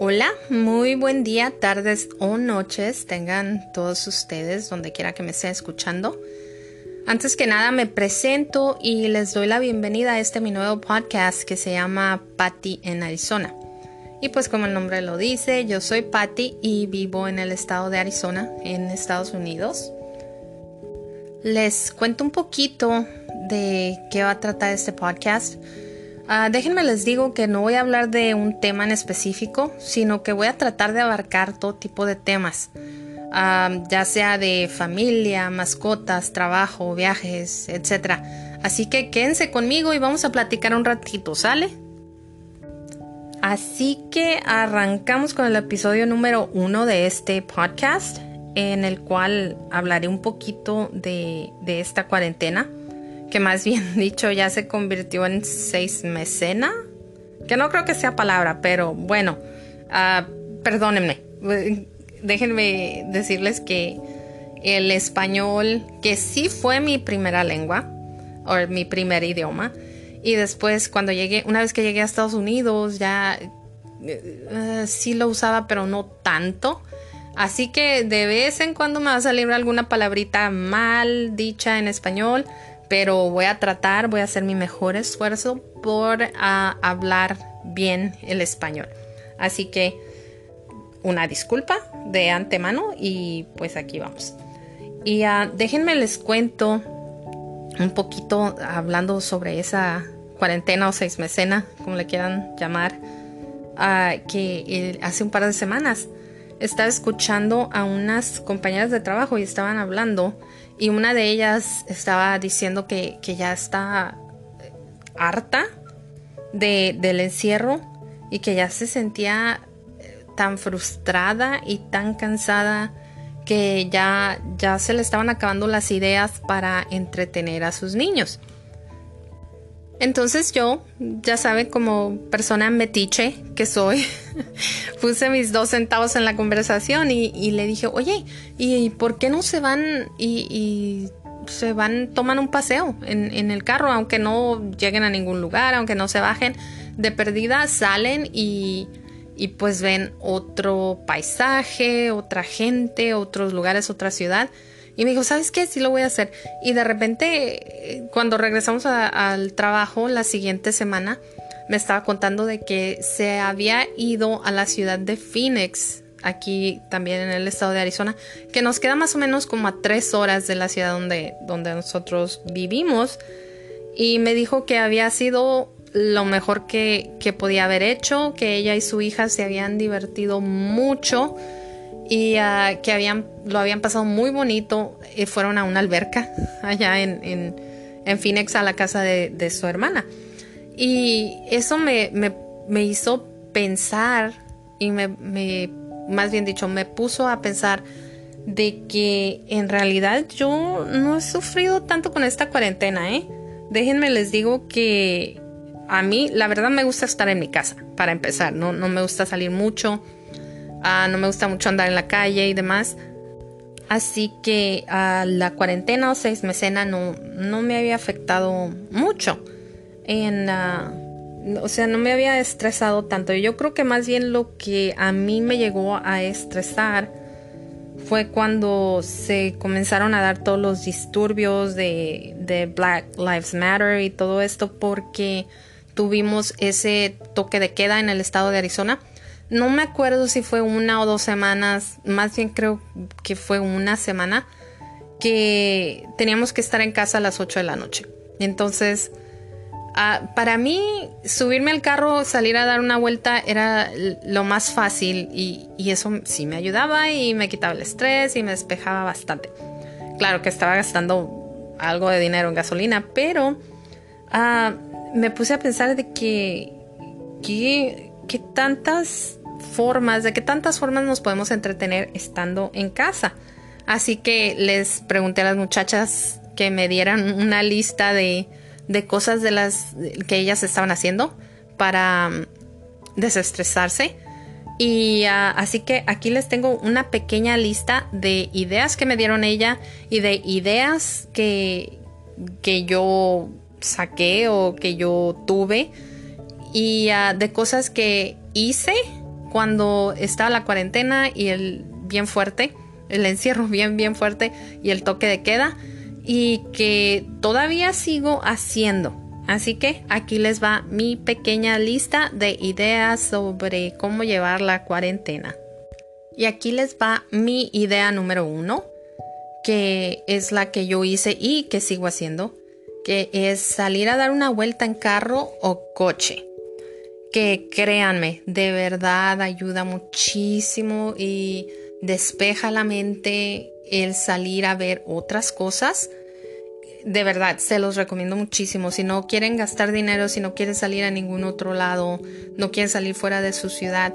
Hola, muy buen día, tardes o noches tengan todos ustedes donde quiera que me estén escuchando. Antes que nada me presento y les doy la bienvenida a este mi nuevo podcast que se llama Patty en Arizona. Y pues como el nombre lo dice, yo soy Patty y vivo en el estado de Arizona, en Estados Unidos. Les cuento un poquito de qué va a tratar este podcast. Ah, déjenme les digo que no voy a hablar de un tema en específico, sino que voy a tratar de abarcar todo tipo de temas, ah, ya sea de familia, mascotas, trabajo, viajes, etc. Así que quédense conmigo y vamos a platicar un ratito, ¿sale? Así que arrancamos con el episodio número uno de este podcast, en el cual hablaré un poquito de esta cuarentena que más bien dicho ya se convirtió en seis mecena, que no creo que sea palabra, pero bueno, uh, perdónenme, déjenme decirles que el español, que sí fue mi primera lengua, o mi primer idioma, y después cuando llegué, una vez que llegué a Estados Unidos, ya uh, sí lo usaba, pero no tanto. Así que de vez en cuando me va a salir alguna palabrita mal dicha en español, pero voy a tratar, voy a hacer mi mejor esfuerzo por ah, hablar bien el español. Así que una disculpa de antemano y pues aquí vamos. Y uh, déjenme les cuento un poquito hablando sobre esa cuarentena o seis mecena, como le quieran llamar, ah, que hace un par de semanas estaba escuchando a unas compañeras de trabajo y estaban hablando y una de ellas estaba diciendo que, ya está harta de, del encierro y que ya se sentía eh, tan frustrada y tan cansada que ya, ya se le estaban acabando las ideas para entretener a sus niños. Entonces yo, ya saben, como persona metiche que soy, puse mis dos centavos en la conversación y, le dije, oye, ¿y por qué no se van y, se van, toman un paseo en, el carro, aunque no lleguen a ningún lugar, aunque no se bajen de perdida, salen y, y pues ven otro paisaje, otra gente, otros lugares, otra ciudad y me dijo, ¿sabes qué? Sí lo voy a hacer. Y de repente, cuando regresamos al trabajo la siguiente semana, me estaba contando de que se había ido a la ciudad de Phoenix, aquí también en el estado de Arizona, que nos queda más o menos como a tres horas de la ciudad donde, donde nosotros vivimos. Y me dijo que había sido lo mejor que, que podía haber hecho, que ella y su hija se habían divertido mucho y ah, que habían, lo habían pasado muy bonito. y fueron a una alberca allá en, en, en Phoenix a la casa de, su hermana. Y eso me, me, hizo pensar y me, me, más bien dicho, me puso a pensar de que en realidad yo no he sufrido tanto con esta cuarentena, ¿eh? Déjenme les digo que a mí la verdad me gusta estar en mi casa, para empezar, no, no me gusta salir mucho. Ah, no me gusta mucho andar en la calle y demás. Así que a la cuarentena o seis mecena no, no me había afectado mucho. En, o sea, no me había estresado tanto. Yo creo que más bien lo que a mí me llegó a estresar fue cuando se comenzaron a dar todos los disturbios de Black Lives Matter y todo esto porque tuvimos ese toque de queda en el estado de Arizona no me acuerdo si fue una o dos semanas, más bien creo que fue una semana, que teníamos que estar en casa a las 8 de la noche. Entonces, ah, para mí, subirme al carro, salir a dar una vuelta era lo más fácil y, eso sí me ayudaba y me quitaba el estrés y me despejaba bastante. Claro que estaba gastando algo de dinero en gasolina, pero ah, me puse a pensar de que, que, que tantas formas, de qué tantas formas nos podemos entretener estando en casa. Así que les pregunté a las muchachas que me dieran una lista de, de cosas de las que ellas estaban haciendo para mm, desestresarse. Y ah, así que aquí les tengo una pequeña lista de ideas que me dieron ella y de ideas que, que yo saqué o que yo tuve y ah, de cosas que hice cuando estaba la cuarentena y el bien fuerte, el encierro bien, bien fuerte y el toque de queda y que todavía sigo haciendo. Así que aquí les va mi pequeña lista de ideas sobre cómo llevar la cuarentena. Y aquí les va mi idea número uno, que es la que yo hice y que sigo haciendo, que es salir a dar una vuelta en carro o coche. Que créanme, de verdad ayuda muchísimo y despeja la mente el salir a ver otras cosas. De verdad, se los recomiendo muchísimo. Si no quieren gastar dinero, si no quieren salir a ningún otro lado, no quieren salir fuera de su ciudad,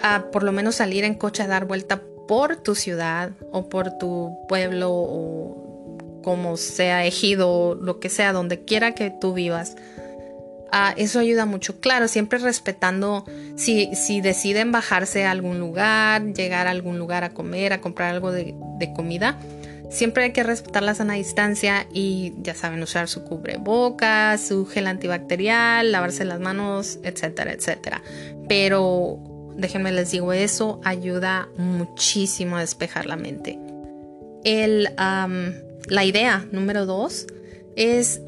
a por lo menos salir en coche a dar vuelta por tu ciudad o por tu pueblo o como sea ejido, lo que sea, donde quiera que tú vivas. Ah, eso ayuda mucho. Claro, siempre respetando si, si deciden bajarse a algún lugar, llegar a algún lugar a comer, a comprar algo de, de comida. Siempre hay que respetar la sana distancia y ya saben usar su cubrebocas, su gel antibacterial, lavarse las manos, etcétera, etcétera. Pero déjenme les digo, eso ayuda muchísimo a despejar la mente. El, la idea número dos es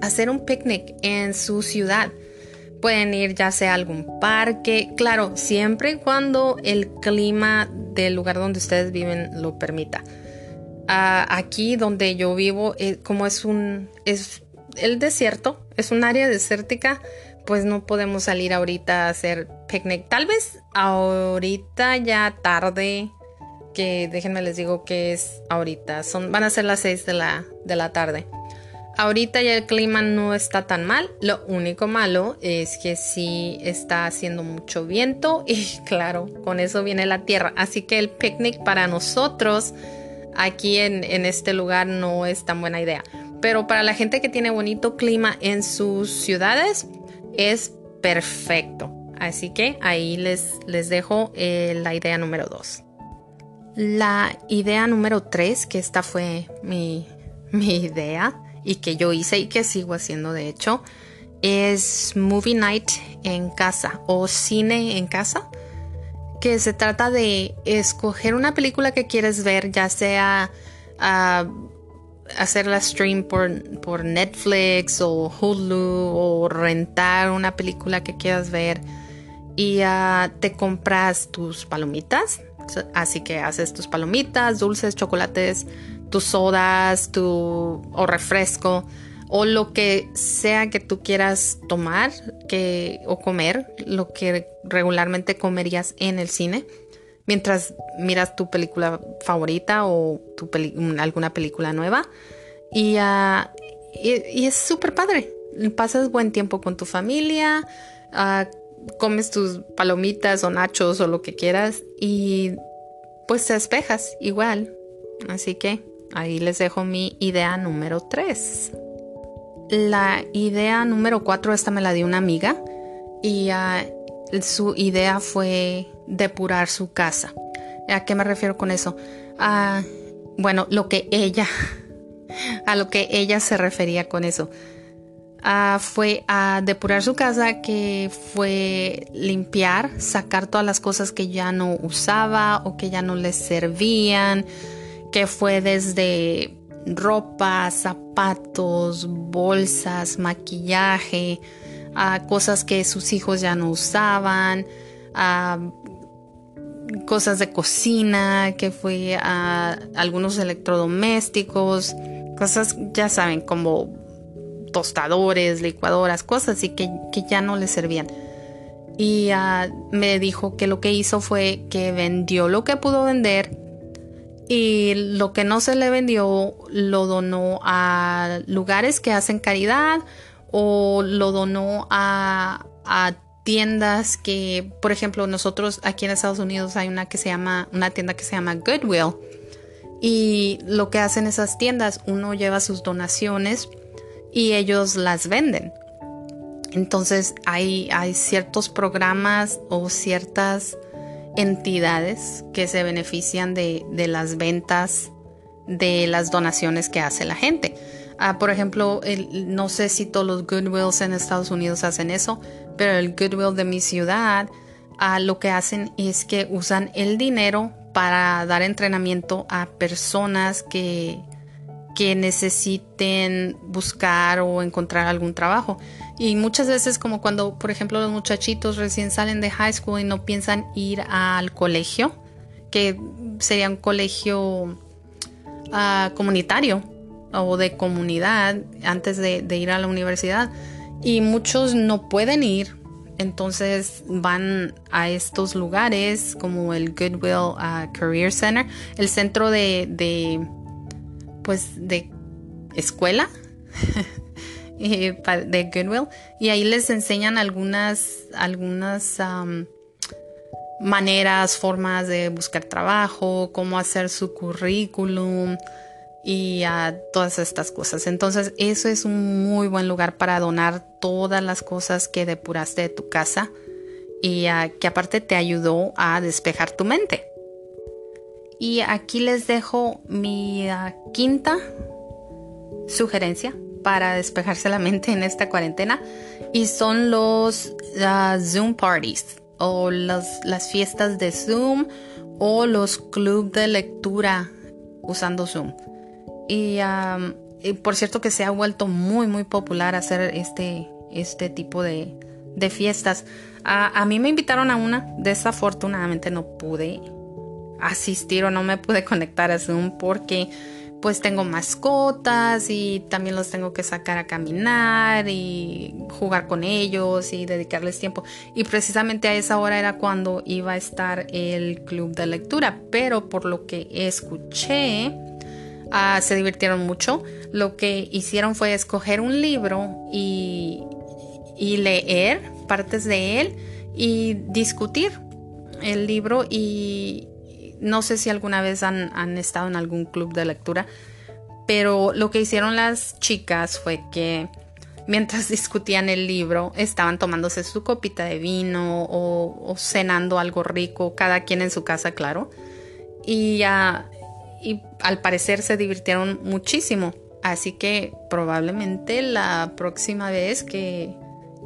hacer un picnic en su ciudad. Pueden ir ya sea a algún parque, claro, siempre y cuando el clima del lugar donde ustedes viven lo permita. Ah, aquí donde yo vivo, eh, como es un es el desierto, es un área desértica, pues no podemos salir ahorita a hacer picnic. Tal vez ahorita ya tarde, que déjenme les digo que es ahorita, son, van a ser las 6 de la, de la tarde. Ahorita ya el clima no está tan mal, lo único malo es que sí está haciendo mucho viento y claro, con eso viene la tierra. Así que el picnic para nosotros aquí en, en este lugar no es tan buena idea. Pero para la gente que tiene bonito clima en sus ciudades, es perfecto. Así que ahí les, les dejo eh, la idea número 2. La idea número 3, que esta fue mi, mi idea y que yo hice y que sigo haciendo de hecho, es Movie Night en casa o cine en casa, que se trata de escoger una película que quieres ver, ya sea uh, hacer la stream por, Netflix o Hulu o rentar una película que quieras ver y te compras tus palomitas. Así que haces tus palomitas, dulces, chocolates, tus sodas, tu o refresco o lo que sea que tú quieras tomar que, o comer, lo que regularmente comerías en el cine mientras miras tu película favorita o tu alguna película nueva. Y, ah, y, es súper padre. Pasas buen tiempo con tu familia, ah, comes tus palomitas o nachos o lo que quieras y pues te despejas igual. Así que ahí les dejo mi idea número 3. La idea número 4, esta me la dio una amiga y uh, su idea fue depurar su casa. ¿A qué me refiero con eso? Ah, bueno, lo que ella, a lo que ella se refería con eso. Ah, fue a depurar su casa, que fue limpiar, sacar todas las cosas que ya no usaba o que ya no le servían, que fue desde ropa, zapatos, bolsas, maquillaje, cosas que sus hijos ya no usaban, cosas de cocina, que fue a algunos electrodomésticos, cosas, ya saben, como tostadores, licuadoras, cosas así que, ya no le servían. Y ah, me dijo que lo que hizo fue que vendió lo que pudo vender y lo que no se le vendió lo donó a lugares que hacen caridad o lo donó a, tiendas que, por ejemplo, nosotros aquí en Estados Unidos hay una que se llama, una tienda que se llama Goodwill. Y lo que hacen esas tiendas, uno lleva sus donaciones y ellos las venden. Entonces hay, hay ciertos programas o ciertas entidades que se benefician de, las ventas de las donaciones que hace la gente. Ah, por ejemplo, no sé si todos los Goodwills en Estados Unidos hacen eso, pero el Goodwill de mi ciudad a lo que hacen es que usan el dinero para dar entrenamiento a personas que, que necesiten buscar o encontrar algún trabajo. Y muchas veces como cuando, por ejemplo, los muchachitos recién salen de high school y no piensan ir al colegio, que sería un colegio ah, comunitario o de comunidad antes de, ir a la universidad. Y muchos no pueden ir, entonces van a estos lugares como el Goodwill ah, Career Center, el centro de pues de escuela de Goodwill y ahí les enseñan algunas algunas maneras, formas de buscar trabajo, cómo hacer su currículum y a todas estas cosas. Entonces, eso es un muy buen lugar para donar todas las cosas que depuraste de tu casa y que aparte te ayudó a despejar tu mente. Y aquí les dejo mi ah, quinta sugerencia para despejarse la mente en esta cuarentena y son los ah, Zoom parties o las fiestas de Zoom o los clubes de lectura usando Zoom. Y, por cierto que se ha vuelto muy muy popular hacer este, este tipo de, fiestas. a mí me invitaron a una, desafortunadamente no pude asistir o no me pude conectar a Zoom porque pues tengo mascotas y también los tengo que sacar a caminar y jugar con ellos y dedicarles tiempo. Y precisamente a esa hora era cuando iba a estar el club de lectura, pero por lo que escuché, ah, se divirtieron mucho. Lo que hicieron fue escoger un libro y, y leer partes de él y discutir el libro y, no sé si alguna vez han, estado en algún club de lectura, pero lo que hicieron las chicas fue que mientras discutían el libro, estaban tomándose su copita de vino o, cenando algo rico, cada quien en su casa, claro. Y, y, al parecer se divirtieron muchísimo. Así que probablemente la próxima vez que,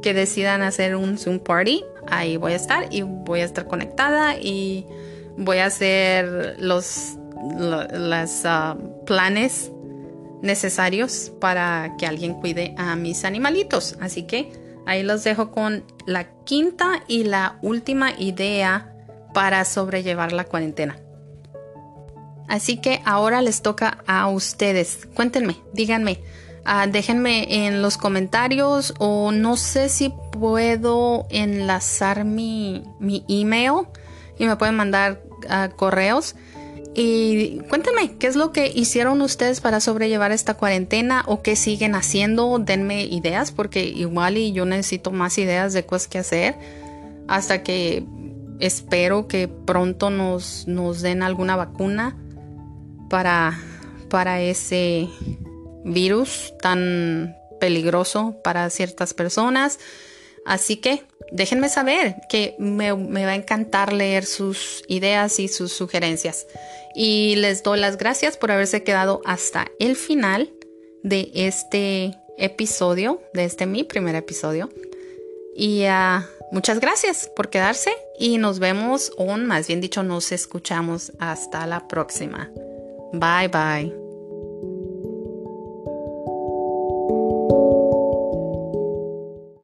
que decidan hacer un Zoom Party, ahí voy a estar y voy a estar conectada y voy a hacer los, ah, planes necesarios para que alguien cuide a mis animalitos. Así que ahí los dejo con la quinta y la última idea para sobrellevar la cuarentena. Así que ahora les toca a ustedes. Cuéntenme, díganme, ah, déjenme en los comentarios o no sé si puedo enlazar mi, mi email y me pueden mandar correos. Y cuéntenme, ¿qué es lo que hicieron ustedes para sobrellevar esta cuarentena o qué siguen haciendo? Denme ideas porque igual y yo necesito más ideas de cosas que hacer hasta que espero que pronto nos, nos den alguna vacuna para, para ese virus tan peligroso para ciertas personas. Así que déjenme saber que me, va a encantar leer sus ideas y sus sugerencias. Y les doy las gracias por haberse quedado hasta el final de este episodio, de este mi primer episodio. Y ah, muchas gracias por quedarse y nos vemos, o más bien dicho, nos escuchamos hasta la próxima. Bye bye.